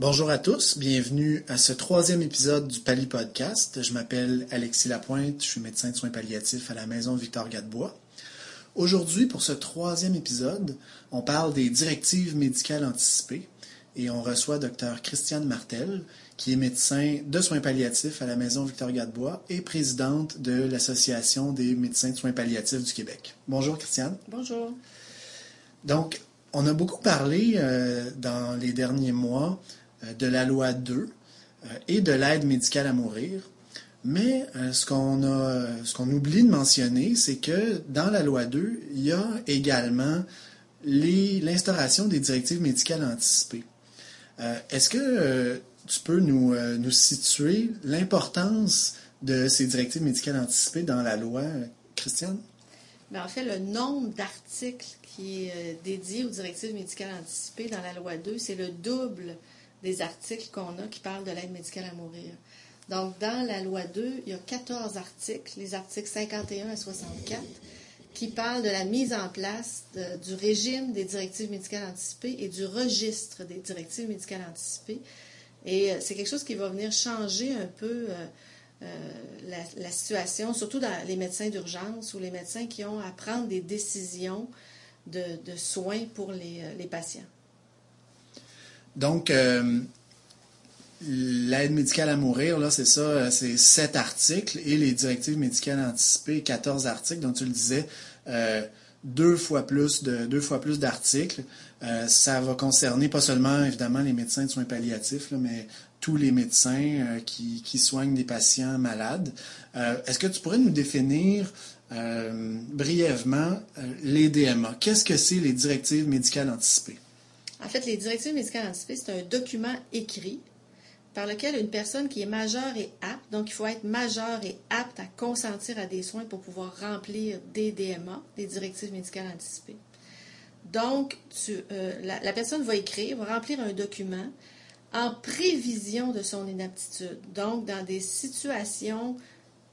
Bonjour à tous, bienvenue à ce troisième épisode du Pali Podcast. Je m'appelle Alexis Lapointe, je suis médecin de soins palliatifs à la maison Victor Gadebois. Aujourd'hui, pour ce troisième épisode, on parle des directives médicales anticipées et on reçoit Dr Christiane Martel, qui est médecin de soins palliatifs à la maison Victor Gadebois et présidente de l'Association des médecins de soins palliatifs du Québec. Bonjour Christiane. Bonjour. Donc, on a beaucoup parlé euh, dans les derniers mois de la loi 2 euh, et de l'aide médicale à mourir. Mais ce qu'on a, ce qu'on oublie de mentionner, c'est que dans la loi 2, il y a également l'instauration des directives médicales anticipées. Est-ce que tu peux nous, nous situer l'importance de ces directives médicales anticipées dans la loi, Christiane? Bien, en fait, le nombre d'articles qui est dédié aux directives médicales anticipées dans la loi 2, c'est le double des articles qu'on a qui parlent de l'aide médicale à mourir. Donc, dans la loi 2, il y a 14 articles, les articles 51 à 64, qui parlent de la mise en place du régime des directives médicales anticipées et du registre des directives médicales anticipées. Et euh, c'est quelque chose qui va venir changer un peu euh, euh, la, situation, surtout dans les médecins d'urgence ou les médecins qui ont à prendre des décisions de, soins pour les patients. Donc, euh, l'aide médicale à mourir, là, c'est ça, euh, c'est sept articles et les directives médicales anticipées, 14 articles, dont tu le disais, euh, deux fois plus de deux fois plus d'articles. ça va concerner pas seulement évidemment les médecins de soins palliatifs, mais tous les médecins qui, qui, soignent des patients malades. Est-ce que tu pourrais nous définir brièvement les DMA Qu'est-ce que c'est les directives médicales anticipées? En fait, les directives médicales anticipées, c'est un document écrit par lequel une personne qui est majeure et apte, donc il faut être majeur et apte à consentir à des soins pour pouvoir remplir des DMA, des directives médicales anticipées. Donc, euh, la, la, personne va écrire, va remplir un document en prévision de son inaptitude. Donc, dans des situations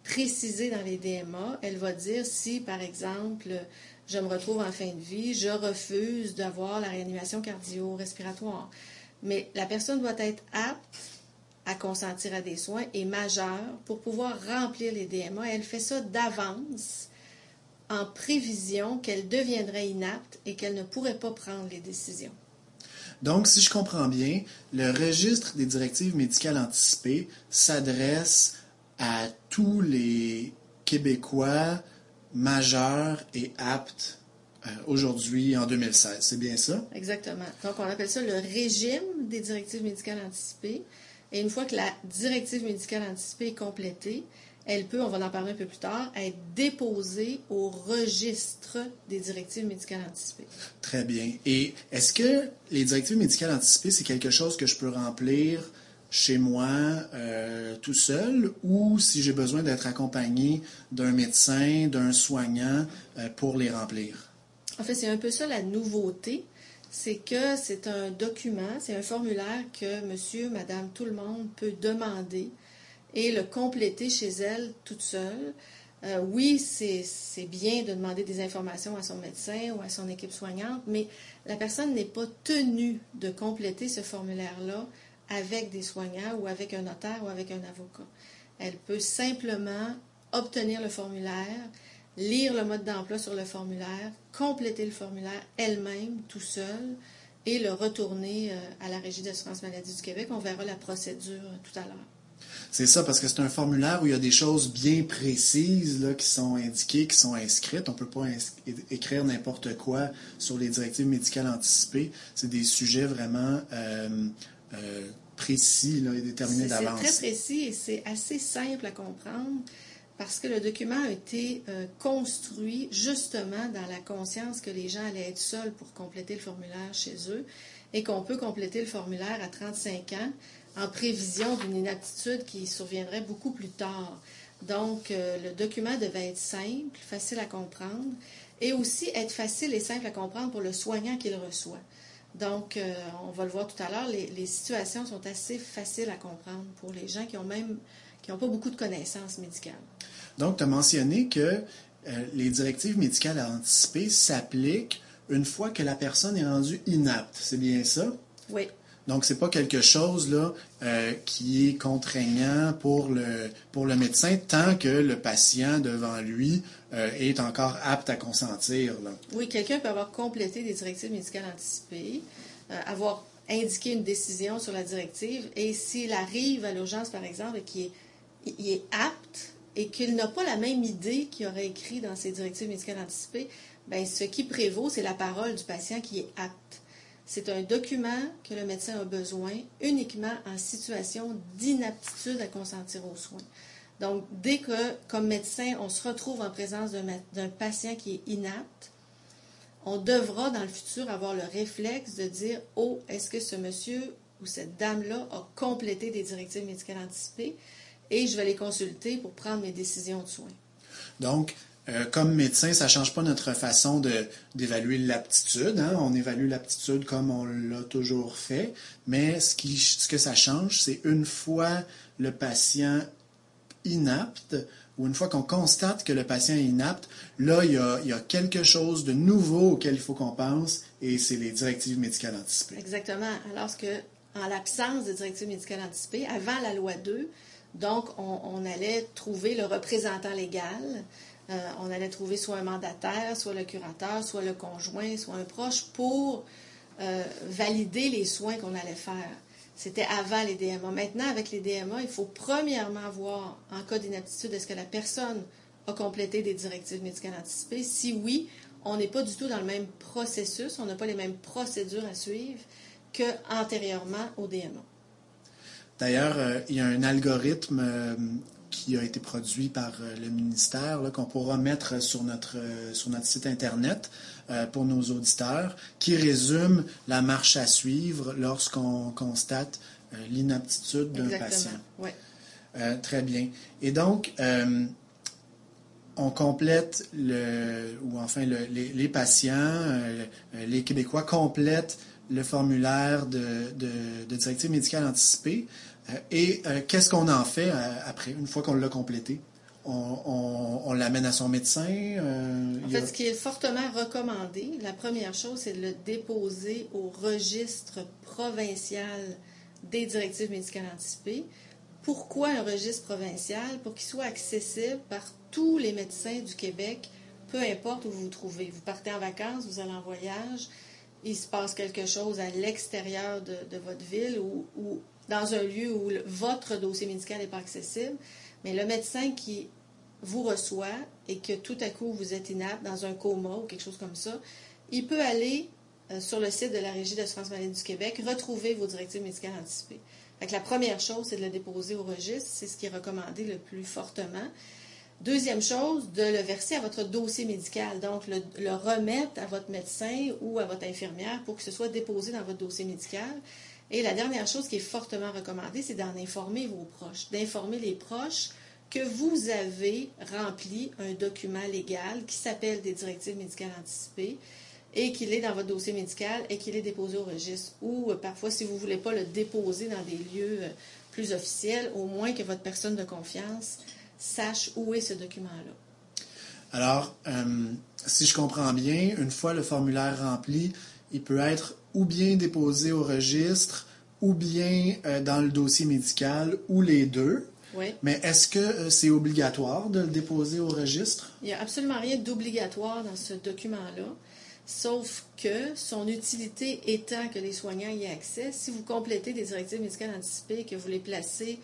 précisées dans les DMA, elle va dire si, par exemple, je me retrouve en fin de vie, je refuse d'avoir la réanimation cardio-respiratoire. Mais la personne doit être apte à consentir à des soins et majeure pour pouvoir remplir les DMA. Elle fait ça d'avance en prévision qu'elle deviendrait inapte et qu'elle ne pourrait pas prendre les décisions. Donc, si je comprends bien, le registre des directives médicales anticipées s'adresse à tous les Québécois majeur et apte euh, aujourd'hui en 2016. C'est bien ça? Exactement. Donc, on appelle ça le régime des directives médicales anticipées. Et une fois que la directive médicale anticipée est complétée, elle peut, on va en parler un peu plus tard, être déposée au registre des directives médicales anticipées. Très bien. Et est-ce que les directives médicales anticipées, c'est quelque chose que je peux remplir chez moi euh, tout seul ou si j'ai besoin d'être accompagné d'un médecin, d'un soignant euh, pour les remplir? En fait, c'est un peu ça la nouveauté. C'est que c'est un document, c'est un formulaire que monsieur, madame, tout le monde peut demander et le compléter chez elle toute seule. Euh, oui, c'est bien de demander des informations à son médecin ou à son équipe soignante, mais la personne n'est pas tenue de compléter ce formulaire-là avec des soignants ou avec un notaire ou avec un avocat. Elle peut simplement obtenir le formulaire, lire le mode d'emploi sur le formulaire, compléter le formulaire elle-même, tout seul, et le retourner euh, à la Régie d'assurance maladie du Québec. On verra la procédure tout à l'heure. C'est ça, parce que c'est un formulaire où il y a des choses bien précises là, qui sont indiquées, qui sont inscrites. On ne peut pas écrire n'importe quoi sur les directives médicales anticipées. C'est des sujets vraiment euh, euh, précis et déterminé d'avance. C'est très précis et c'est assez simple à comprendre parce que le document a été euh, construit justement dans la conscience que les gens allaient être seuls pour compléter le formulaire chez eux et qu'on peut compléter le formulaire à 35 ans en prévision d'une inaptitude qui surviendrait beaucoup plus tard. Donc, euh, le document devait être simple, facile à comprendre et aussi être facile et simple à comprendre pour le soignant qui le reçoit. Donc, euh, on va le voir tout à l'heure, les, situations sont assez faciles à comprendre pour les gens qui ont même qui n'ont pas beaucoup de connaissances médicales. Donc, tu as mentionné que euh, les directives médicales à anticiper s'appliquent une fois que la personne est rendue inapte. C'est bien ça? Oui. Donc, c'est pas quelque chose là euh, qui est contraignant pour le, pour le médecin tant que le patient devant lui euh, est encore apte à consentir. Oui, quelqu'un peut avoir complété des directives médicales anticipées, euh, avoir indiqué une décision sur la directive, et s'il arrive à l'urgence, par exemple, et qu'il est, est apte et qu'il n'a pas la même idée qu'il aurait écrit dans ses directives médicales anticipées, ben, ce qui prévaut, c'est la parole du patient qui est apte. C'est un document que le médecin a besoin uniquement en situation d'inaptitude à consentir aux soins. Donc, dès que, comme médecin, on se retrouve en présence d'un patient qui est inapte, on devra dans le futur avoir le réflexe de dire Oh, est-ce que ce monsieur ou cette dame-là a complété des directives médicales anticipées et je vais les consulter pour prendre mes décisions de soins. Donc, euh, comme médecin, ça ne change pas notre façon d'évaluer l'aptitude. Hein. On évalue l'aptitude comme on l'a toujours fait, mais ce, qui, ce que ça change, c'est une fois le patient inapte, ou une fois qu'on constate que le patient est inapte, là, il y, a, quelque chose de nouveau auquel il faut qu'on pense, et c'est les directives médicales anticipées. Exactement. Alors que, en l'absence de directives médicales anticipées, avant la loi 2, donc, on, allait trouver le représentant légal, euh, on allait trouver soit un mandataire, soit le curateur, soit le conjoint, soit un proche pour euh, valider les soins qu'on allait faire. C'était avant les DMA. Maintenant, avec les DMA, il faut premièrement voir, en cas d'inaptitude, est-ce que la personne a complété des directives médicales anticipées? Si oui, on n'est pas du tout dans le même processus, on n'a pas les mêmes procédures à suivre qu'antérieurement au DMA. D'ailleurs, euh, il y a un algorithme euh, qui a été produit par euh, le ministère qu'on pourra mettre sur notre, sur notre site Internet pour nos auditeurs, qui résume la marche à suivre lorsqu'on constate l'inaptitude d'un patient. Oui. très bien. Et donc, on complète le, ou enfin les, les, patients, les Québécois complètent le formulaire de, de, directive médicale anticipée. Euh, et euh, qu'est-ce qu'on en fait euh, après, une fois qu'on l'a complété? On, l'amène à son médecin. en fait, ce qui est fortement recommandé, la première chose, c'est de le déposer au registre provincial des directives médicales anticipées. Pourquoi un registre provincial? Pour qu'il soit accessible par tous les médecins du Québec, peu importe où vous vous trouvez. Vous partez en vacances, vous allez en voyage, il se passe quelque chose à l'extérieur de, votre ville ou, dans un lieu où votre dossier médical n'est pas accessible, mais le médecin qui vous reçoit et que tout à coup vous êtes inapte dans un coma ou quelque chose comme ça, il peut aller euh, sur le site de la Régie d'assurance maladie du Québec, retrouver vos directives médicales anticipées. la première chose, c'est de le déposer au registre, c'est ce qui est recommandé le plus fortement. Deuxième chose, de le verser à votre dossier médical, donc le, remettre à votre médecin ou à votre infirmière pour que ce soit déposé dans votre dossier médical. Et la dernière chose qui est fortement recommandée, c'est d'en informer vos proches, d'informer les proches que vous avez rempli un document légal qui s'appelle des directives médicales anticipées et qu'il est dans votre dossier médical et qu'il est déposé au registre. Ou euh, parfois, si vous ne voulez pas le déposer dans des lieux euh, plus officiels, au moins que votre personne de confiance sache où est ce document-là. Alors, euh, si je comprends bien, une fois le formulaire rempli, il peut être ou bien déposé au registre, ou bien dans le dossier médical, ou les deux. Oui. Mais est-ce que euh, c'est obligatoire de le déposer au registre? Il n'y a absolument rien d'obligatoire dans ce document-là, sauf que son utilité étant que les soignants y aient accès, si vous complétez des directives médicales anticipées et que vous les placez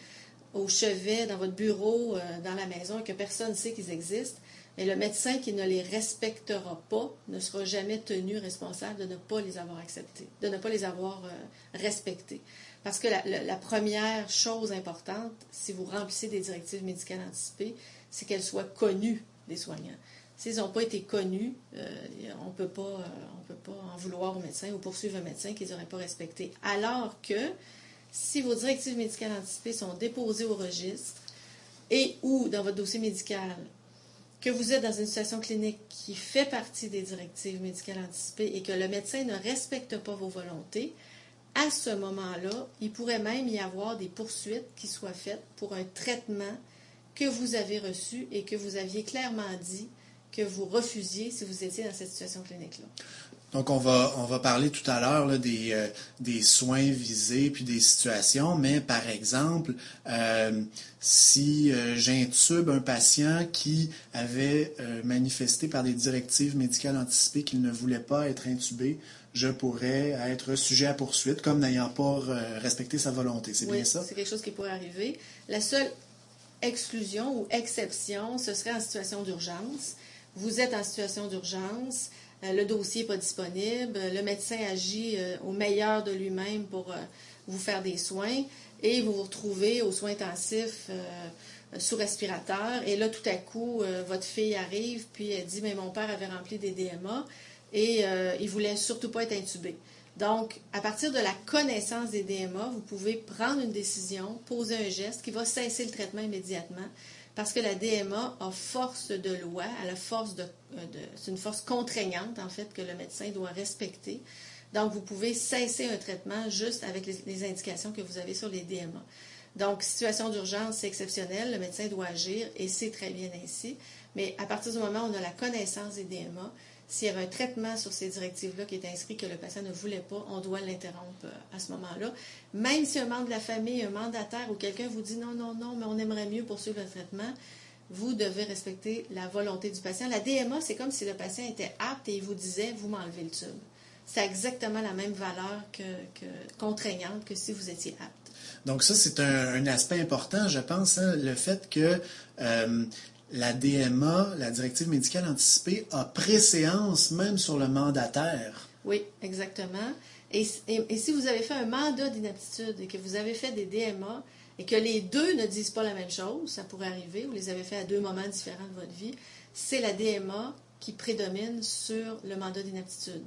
au chevet, dans votre bureau, euh, dans la maison, et que personne ne sait qu'ils existent, mais le médecin qui ne les respectera pas ne sera jamais tenu responsable de ne pas les avoir acceptés, de ne pas les avoir euh, respectés. Parce que la, première chose importante, si vous remplissez des directives médicales anticipées, c'est qu'elles soient connues des soignants. S'ils n'ont pas été connus, euh, on ne peut pas en vouloir au médecin ou poursuivre un médecin qu'ils n'auraient pas respecté. Alors que si vos directives médicales anticipées sont déposées au registre et ou dans votre dossier médical, que vous êtes dans une situation clinique qui fait partie des directives médicales anticipées et que le médecin ne respecte pas vos volontés, à ce moment-là, il pourrait même y avoir des poursuites qui soient faites pour un traitement que vous avez reçu et que vous aviez clairement dit que vous refusiez si vous étiez dans cette situation clinique-là. Donc, on va, on va parler tout à l'heure des, euh, des soins visés puis des situations, mais par exemple, euh, si euh, j'intube un patient qui avait manifesté par des directives médicales anticipées qu'il ne voulait pas être intubé, je pourrais être sujet à poursuite comme n'ayant pas respecté sa volonté. C'est bien ça? C'est quelque chose qui pourrait arriver. La seule exclusion ou exception, ce serait en situation d'urgence. Vous êtes en situation d'urgence, euh, le dossier n'est pas disponible, le médecin agit euh, au meilleur de lui-même pour euh, vous faire des soins et vous vous retrouvez aux soins intensifs sous respirateur. Et là, tout à coup, votre fille arrive, puis elle dit Mais mon père avait rempli des DMA et il voulait surtout pas être intubé. Donc, à partir de la connaissance des DMA, vous pouvez prendre une décision, poser un geste qui va cesser le traitement immédiatement parce que la DMA a force de loi, elle a force de, c'est une force contraignante en fait que le médecin doit respecter. Donc, vous pouvez cesser un traitement juste avec les, les indications que vous avez sur les DMA. Donc, situation d'urgence, c'est exceptionnel, le médecin doit agir et c'est très bien ainsi. Mais à partir du moment où on a la connaissance des DMA, s'il y avait un traitement sur ces directives-là qui est inscrit que le patient ne voulait pas, on doit l'interrompre euh, à ce moment-là. Même si un membre de la famille, un mandataire ou quelqu'un vous dit non, non, non, mais on aimerait mieux poursuivre le traitement, vous devez respecter la volonté du patient. La DMA, c'est comme si le patient était apte et il vous disait vous m'enlevez le tube. C'est exactement la même valeur que, contraignante que si vous étiez apte. Donc ça, c'est un, aspect important, je pense, hein, le fait que euh, la DMA, la directive médicale anticipée, a préséance même sur le mandataire. Oui, exactement. Et, si vous avez fait un mandat d'inaptitude et que vous avez fait des DMA et que les deux ne disent pas la même chose, ça pourrait arriver, vous les avez fait à deux moments différents de votre vie, c'est la DMA qui prédomine sur le mandat d'inaptitude.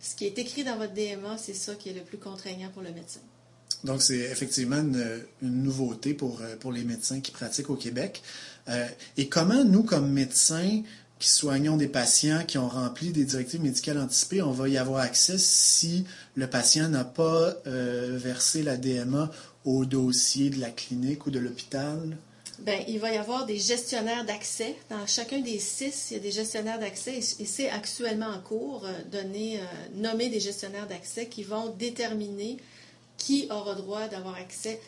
Ce qui est écrit dans votre DMA, c'est ça qui est le plus contraignant pour le médecin. Donc, c'est effectivement une, nouveauté pour, euh, pour les médecins qui pratiquent au Québec. Euh, et comment nous, comme médecins qui soignons des patients qui ont rempli des directives médicales anticipées, on va y avoir accès si le patient n'a pas euh, versé la DMA au dossier de la clinique ou de l'hôpital? Bien, il va y avoir des gestionnaires d'accès. Dans chacun des six, il y a des gestionnaires d'accès et c'est actuellement en cours, donner, nommer des gestionnaires d'accès qui vont déterminer qui aura droit d'avoir accès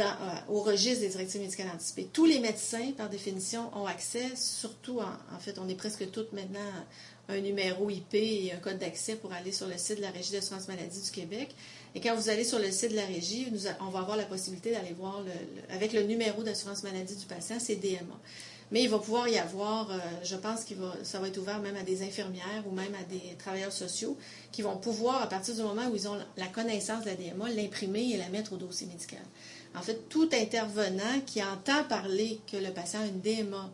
euh, au registre des directives médicales anticipées. Tous les médecins, par définition, ont accès, surtout, en, fait, on est presque tous maintenant un numéro IP et un code d'accès pour aller sur le site de la Régie d'assurance maladie du Québec. Et quand vous allez sur le site de la Régie, on va avoir la possibilité d'aller voir, avec le numéro d'assurance maladie du patient, c'est DMA. Mais il va pouvoir y avoir, euh, je pense que ça va être ouvert même à des infirmières ou même à des travailleurs sociaux qui vont pouvoir, à partir du moment où ils ont la connaissance de la DMA, l'imprimer et la mettre au dossier médical. En fait, tout intervenant qui entend parler que le patient a une DMA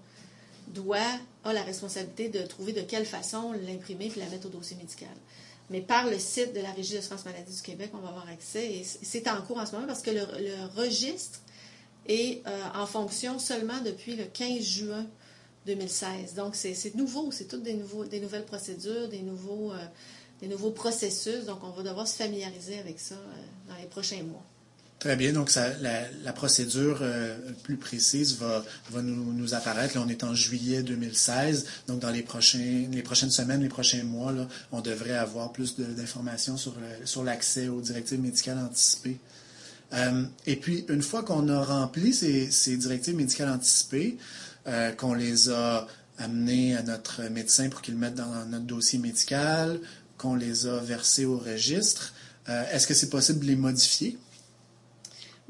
doit, a la responsabilité de trouver de quelle façon l'imprimer et la mettre au dossier médical. Mais par le site de la Régie de France Maladie du Québec, on va avoir accès. Et c'est en cours en ce moment parce que le registre et euh, en fonction seulement depuis le 15 juin 2016. Donc, c'est nouveau, c'est toutes des, nouvelles procédures, des nouveaux, euh, des nouveaux processus. Donc, on va devoir se familiariser avec ça euh, dans les prochains mois. Très bien. Donc, la, procédure plus précise va, nous, apparaître. Là, on est en juillet 2016. Donc, dans les, prochains, prochaines semaines, les prochains mois, on devrait avoir plus d'informations sur, l'accès aux directives médicales anticipées. Euh, et puis, une fois qu'on a rempli ces, directives médicales anticipées, euh, qu'on les a amenées à notre médecin pour qu'il mette dans notre dossier médical, qu'on les a versées au registre, euh, est-ce que c'est possible de les modifier?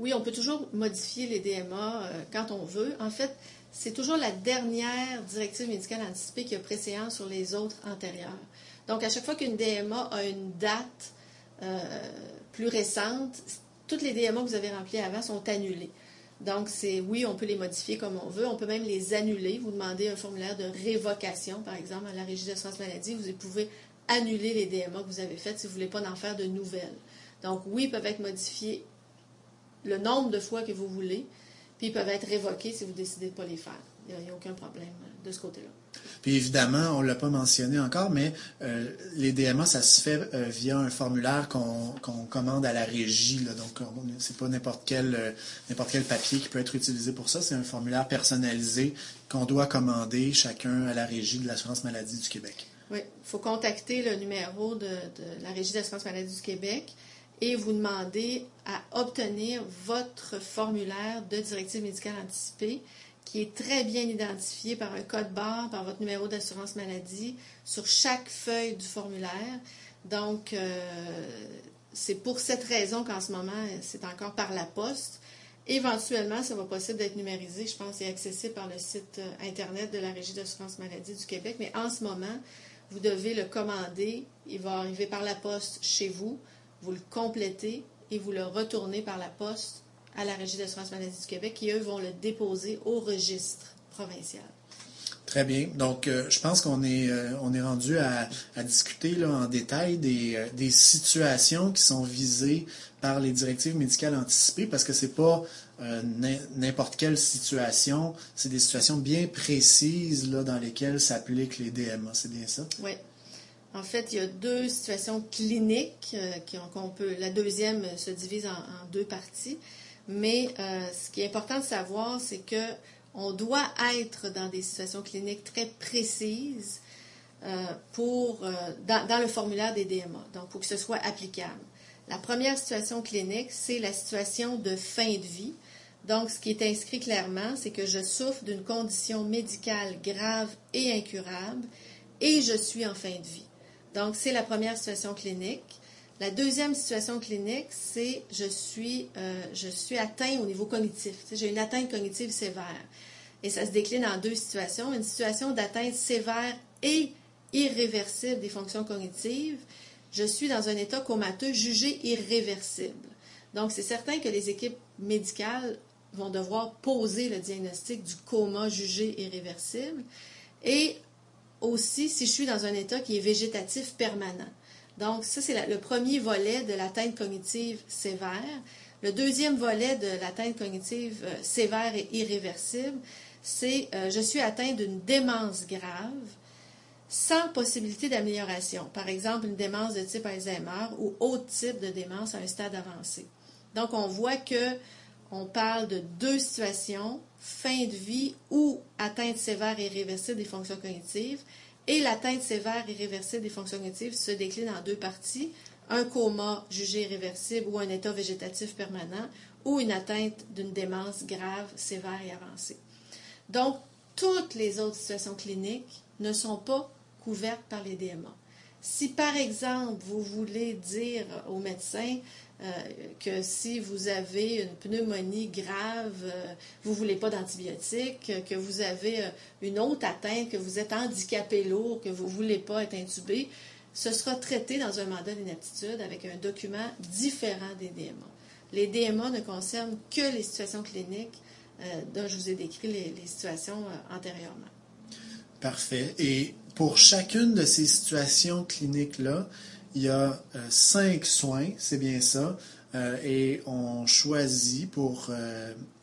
Oui, on peut toujours modifier les DMA quand on veut. En fait, c'est toujours la dernière directive médicale anticipée qui a préséance sur les autres antérieures. Donc, à chaque fois qu'une DMA a une date plus récente, toutes les DMA que vous avez remplies avant sont annulées. Donc, c'est oui, on peut les modifier comme on veut. On peut même les annuler. Vous demandez un formulaire de révocation, par exemple, à la Régie d'assurance maladie. Vous pouvez annuler les DMA que vous avez faites si vous ne voulez pas en faire de nouvelles. Donc, oui, ils peuvent être modifiés le nombre de fois que vous voulez, puis ils peuvent être révoqués si vous décidez de ne pas les faire. Il n'y a, aucun problème de ce côté-là. Puis évidemment, on ne l'a pas mentionné encore, mais euh, les DMA, ça se fait euh, via un formulaire qu'on commande à la régie. Là, donc, c'est pas n'importe quel, euh, n'importe quel papier qui peut être utilisé pour ça. C'est un formulaire personnalisé qu'on doit commander chacun à la régie de l'assurance maladie du Québec. Oui, il faut contacter le numéro de, de la Régie d'assurance maladie du Québec et vous demander à obtenir votre formulaire de directive médicale anticipée qui est très bien identifié par un code barre, par votre numéro d'assurance maladie sur chaque feuille du formulaire. Donc, euh, c'est pour cette raison qu'en ce moment, c'est encore par la poste. Éventuellement, ça va possible d'être numérisé, je pense, et accessible par le site euh, Internet de la Régie d'assurance maladie du Québec. Mais en ce moment, vous devez le commander. Il va arriver par la poste chez vous. Vous le complétez et vous le retournez par la poste à la Régie d'assurance maladie du Québec qui, eux, vont le déposer au registre provincial. Très bien. Donc, euh, je pense qu'on est, euh, on est rendu à, discuter là, en détail des, euh, des, situations qui sont visées par les directives médicales anticipées parce que c'est pas n'importe quelle situation, c'est des situations bien précises là, dans lesquelles s'appliquent les DMA. C'est bien ça? Oui. En fait, il y a deux situations cliniques qu'on peut. La deuxième se divise en, deux parties. Mais ce qui est important de savoir, c'est que on doit être dans des situations cliniques très précises euh, euh, dans, le formulaire des DMA, donc pour que ce soit applicable. La première situation clinique, c'est la situation de fin de vie. Donc, ce qui est inscrit clairement, c'est que je souffre d'une condition médicale grave et incurable et je suis en fin de vie. Donc, c'est la première situation clinique. La deuxième situation clinique, c'est je suis, euh, je suis atteint au niveau cognitif. J'ai une atteinte cognitive sévère. Et ça se décline en deux situations. Une situation d'atteinte sévère et irréversible des fonctions cognitives. Je suis dans un état comateux jugé irréversible. Donc, c'est certain que les équipes médicales vont devoir poser le diagnostic du coma jugé irréversible. Et aussi, si je suis dans un état qui est végétatif permanent. Donc, ça, c'est le premier volet de l'atteinte cognitive sévère. Le deuxième volet de l'atteinte cognitive euh, sévère et irréversible, c'est euh, je suis atteint d'une démence grave sans possibilité d'amélioration. Par exemple, une démence de type Alzheimer ou autre type de démence à un stade avancé. Donc, on voit que on parle de deux situations, fin de vie ou atteinte sévère et irréversible des fonctions cognitives, et l'atteinte sévère et irréversible des fonctions cognitives se décline en deux parties, un coma jugé irréversible ou un état végétatif permanent, ou une atteinte d'une démence grave, sévère et avancée. Donc, toutes les autres situations cliniques ne sont pas couvertes par les DMA. Si, par exemple, vous voulez dire au médecin euh, que si vous avez une pneumonie grave, euh, vous ne voulez pas d'antibiotiques, que vous avez euh, une autre atteinte, que vous êtes handicapé lourd, que vous ne voulez pas être intubé, ce sera traité dans un mandat d'inaptitude avec un document différent des DMA. Les DMA ne concernent que les situations cliniques euh, dont je vous ai décrit les, situations euh, antérieurement. Parfait. Et pour chacune de ces situations cliniques-là, il y a euh, cinq soins, c'est bien ça, et on choisit pour,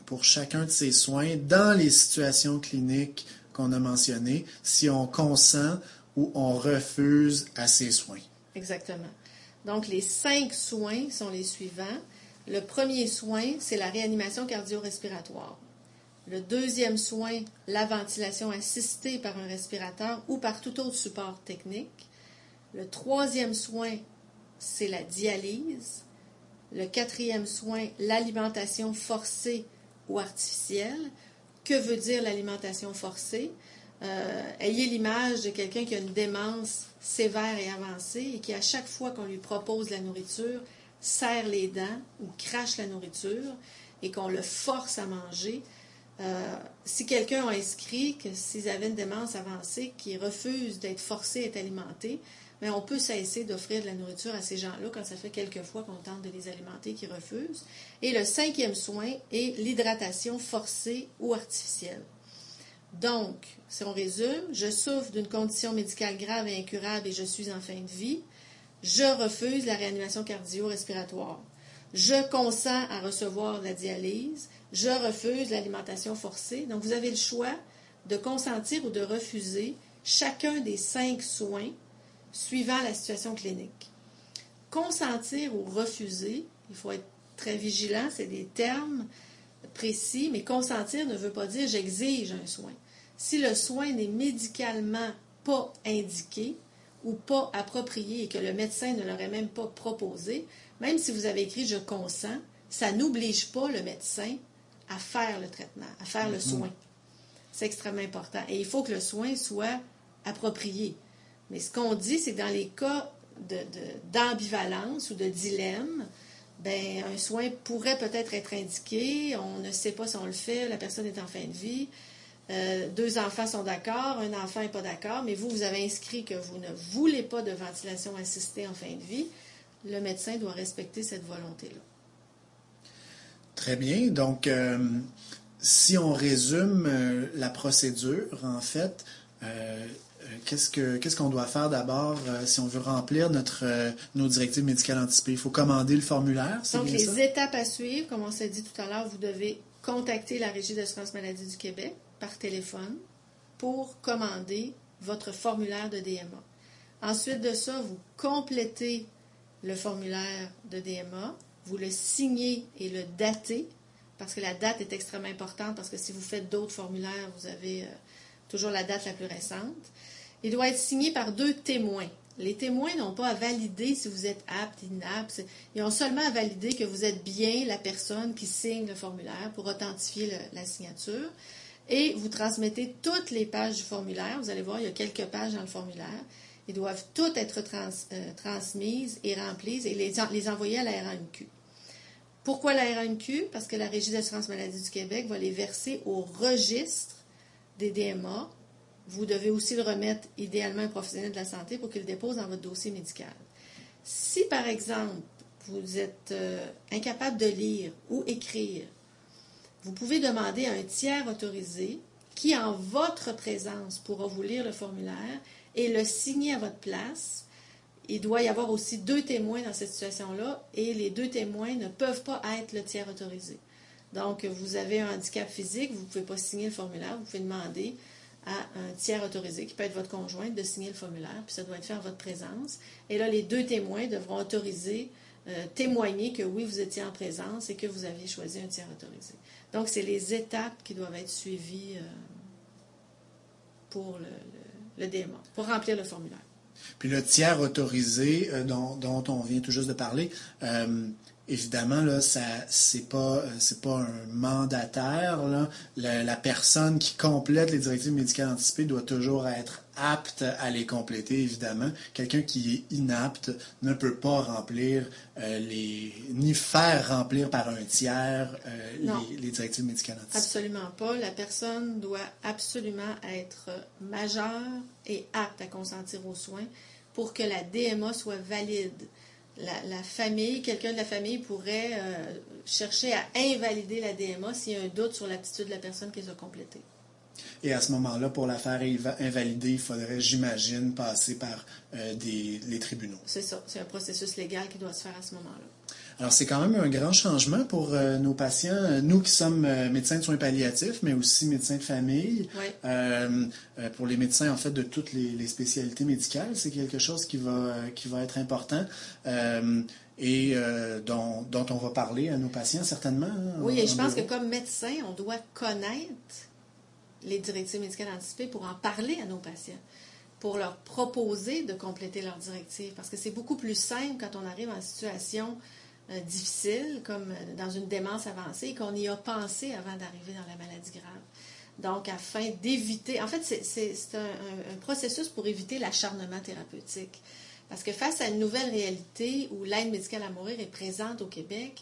pour chacun de ces soins, dans les situations cliniques qu'on a mentionnées, si on consent ou on refuse à ces soins. Exactement. Donc, les cinq soins sont les suivants. Le premier soin, c'est la réanimation cardio-respiratoire. Le deuxième soin, la ventilation assistée par un respirateur ou par tout autre support technique. Le troisième soin, c'est la dialyse. Le quatrième soin, l'alimentation forcée ou artificielle. Que veut dire l'alimentation forcée? Euh, ayez l'image de quelqu'un qui a une démence sévère et avancée et qui, à chaque fois qu'on lui propose la nourriture, serre les dents ou crache la nourriture et qu'on le force à manger, euh, si quelqu'un a inscrit que s'ils avaient une démence avancée, qui refuse d'être forcé à être alimenté, mais on peut cesser d'offrir de la nourriture à ces gens-là quand ça fait quelques fois qu'on tente de les alimenter qui refusent. Et le cinquième soin est l'hydratation forcée ou artificielle. Donc, si on résume, je souffre d'une condition médicale grave et incurable et je suis en fin de vie. Je refuse la réanimation cardio-respiratoire. Je consens à recevoir la dialyse je refuse l'alimentation forcée. Donc, vous avez le choix de consentir ou de refuser chacun des cinq soins suivant la situation clinique. Consentir ou refuser, il faut être très vigilant, c'est des termes précis, mais consentir ne veut pas dire j'exige un soin. Si le soin n'est médicalement pas indiqué, ou pas approprié et que le médecin ne l'aurait même pas proposé, même si vous avez écrit je consens, ça n'oblige pas le médecin à faire le traitement, à faire le Mhm. soin. C'est extrêmement important. Et il faut que le soin soit approprié. Mais ce qu'on dit, c'est que dans les cas d'ambivalence ou de dilemme, ben, un soin pourrait peut-être être indiqué, on ne sait pas si on le fait, la personne est en fin de vie, euh, deux enfants sont d'accord, un enfant n'est pas d'accord, mais vous, vous avez inscrit que vous ne voulez pas de ventilation assistée en fin de vie, le médecin doit respecter cette volonté-là. Très bien. Donc, euh, si on résume euh, la procédure, en fait, qu'est-ce que qu'est-ce qu'on doit faire d'abord euh, si on veut remplir notre euh, nos directives médicales anticipées? Il faut commander le formulaire, Donc, bien les ça? étapes à suivre, comme on s'est dit tout à l'heure, vous devez contacter la Régie d'assurance maladie du Québec par téléphone pour commander votre formulaire de DMA. Ensuite de ça, vous complétez le formulaire de DMA, vous le signez et le datez, parce que la date est extrêmement importante, parce que si vous faites d'autres formulaires, vous avez euh, toujours la date la plus récente. Il doit être signé par deux témoins. Les témoins n'ont pas à valider si vous êtes apte, inapte. Ils ont seulement à valider que vous êtes bien la personne qui signe le formulaire pour authentifier la signature. Et vous transmettez toutes les pages du formulaire. Vous allez voir, il y a quelques pages dans le formulaire. Ils doivent toutes être euh, transmises et remplies et les envoyer à la RAMQ. Pourquoi la RAMQ? Parce que la Régie d'assurance maladie du Québec va les verser au registre des DMA. Vous devez aussi le remettre idéalement à un professionnel de la santé pour qu'il le dépose dans votre dossier médical. Si, par exemple, vous êtes euh, incapable de lire ou écrire, vous pouvez demander à un tiers autorisé qui, en votre présence, pourra vous lire le formulaire et le signer à votre place. Il doit y avoir aussi deux témoins dans cette situation-là et les deux témoins ne peuvent pas être le tiers autorisé. Donc, vous avez un handicap physique, vous ne pouvez pas signer le formulaire, vous pouvez demander à un tiers autorisé, qui peut être votre conjointe, de signer le formulaire, puis ça doit être fait en votre présence. Et là, les deux témoins devront autoriser, euh, témoigner que oui, vous étiez en présence et que vous aviez choisi un tiers autorisé. Donc, c'est les étapes qui doivent être suivies euh, pour le, le- DMA, pour remplir le formulaire. Puis le tiers autorisé euh, dont, on vient tout juste de parler, évidemment, là, ça c'est pas euh, c'est pas un mandataire. Là. La, la personne qui complète les directives médicales anticipées doit toujours être apte à les compléter, évidemment. Quelqu'un qui est inapte ne peut pas remplir euh, les ni faire remplir par un tiers euh, les, les directives médicales anticipées. Absolument pas. La personne doit absolument être majeure et apte à consentir aux soins pour que la DMA soit valide. La, la famille, quelqu'un de la famille pourrait euh, chercher à invalider la DMA s'il y a un doute sur l'aptitude de la personne qui les a complétées. Et à ce moment-là, pour la faire inva- invalider, il faudrait, j'imagine, passer par euh, des, les tribunaux. C'est ça. C'est un processus légal qui doit se faire à ce moment-là. Alors, c'est quand même un grand changement pour euh, nos patients, nous qui sommes euh, médecins de soins palliatifs, mais aussi médecins de famille. Oui. Euh, pour les médecins, en fait, de toutes les, les spécialités médicales, c'est quelque chose qui va, qui va être important et euh, dont, dont on va parler à nos patients, certainement. hein, Oui, et je en pense que comme médecin, on doit connaître les directives médicales anticipées pour en parler à nos patients, pour leur proposer de compléter leurs directives. Parce que c'est beaucoup plus simple quand on arrive en situation euh, difficile, comme euh, dans une démence avancée, qu'on y a pensé avant d'arriver dans la maladie grave. Donc, afin d'éviter, en fait, c'est- un processus pour éviter l'acharnement thérapeutique. Parce que face à une nouvelle réalité où l'aide médicale à mourir est présente au Québec,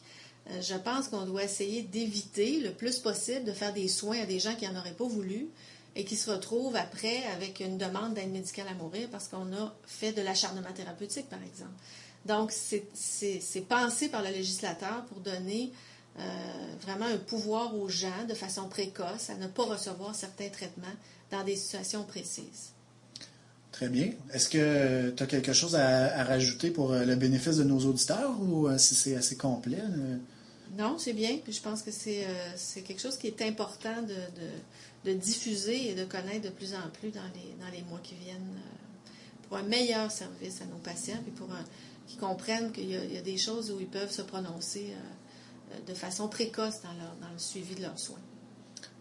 euh, je pense qu'on doit essayer d'éviter le plus possible de faire des soins à des gens qui n'en auraient pas voulu et qui se retrouvent après avec une demande d'aide médicale à mourir parce qu'on a fait de l'acharnement thérapeutique, par exemple. Donc, c'est- pensé par le législateur pour donner euh, vraiment un pouvoir aux gens de façon précoce à ne pas recevoir certains traitements dans des situations précises. Très bien. Est-ce que tu as quelque chose à, à rajouter pour euh, le bénéfice de nos auditeurs ou euh, si c'est assez complet? Non, c'est bien. Puis je pense que c'est euh, quelque chose qui est important de, de- de diffuser et de connaître de plus en plus dans les, dans les mois qui viennent euh, pour un meilleur service à nos patients puis pour un- qu'ils comprennent qu'il y, a- des choses où ils peuvent se prononcer euh, euh, de façon précoce dans, le suivi de leurs soins.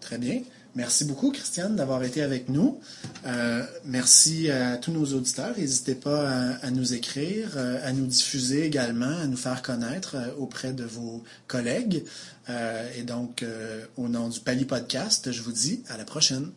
Très bien. Merci beaucoup, Christiane, d'avoir été avec nous. Euh, merci à tous nos auditeurs. N'hésitez pas à, nous écrire, à nous diffuser également, à nous faire connaître auprès de vos collègues. et donc, au nom du Pali Podcast, je vous dis à la prochaine.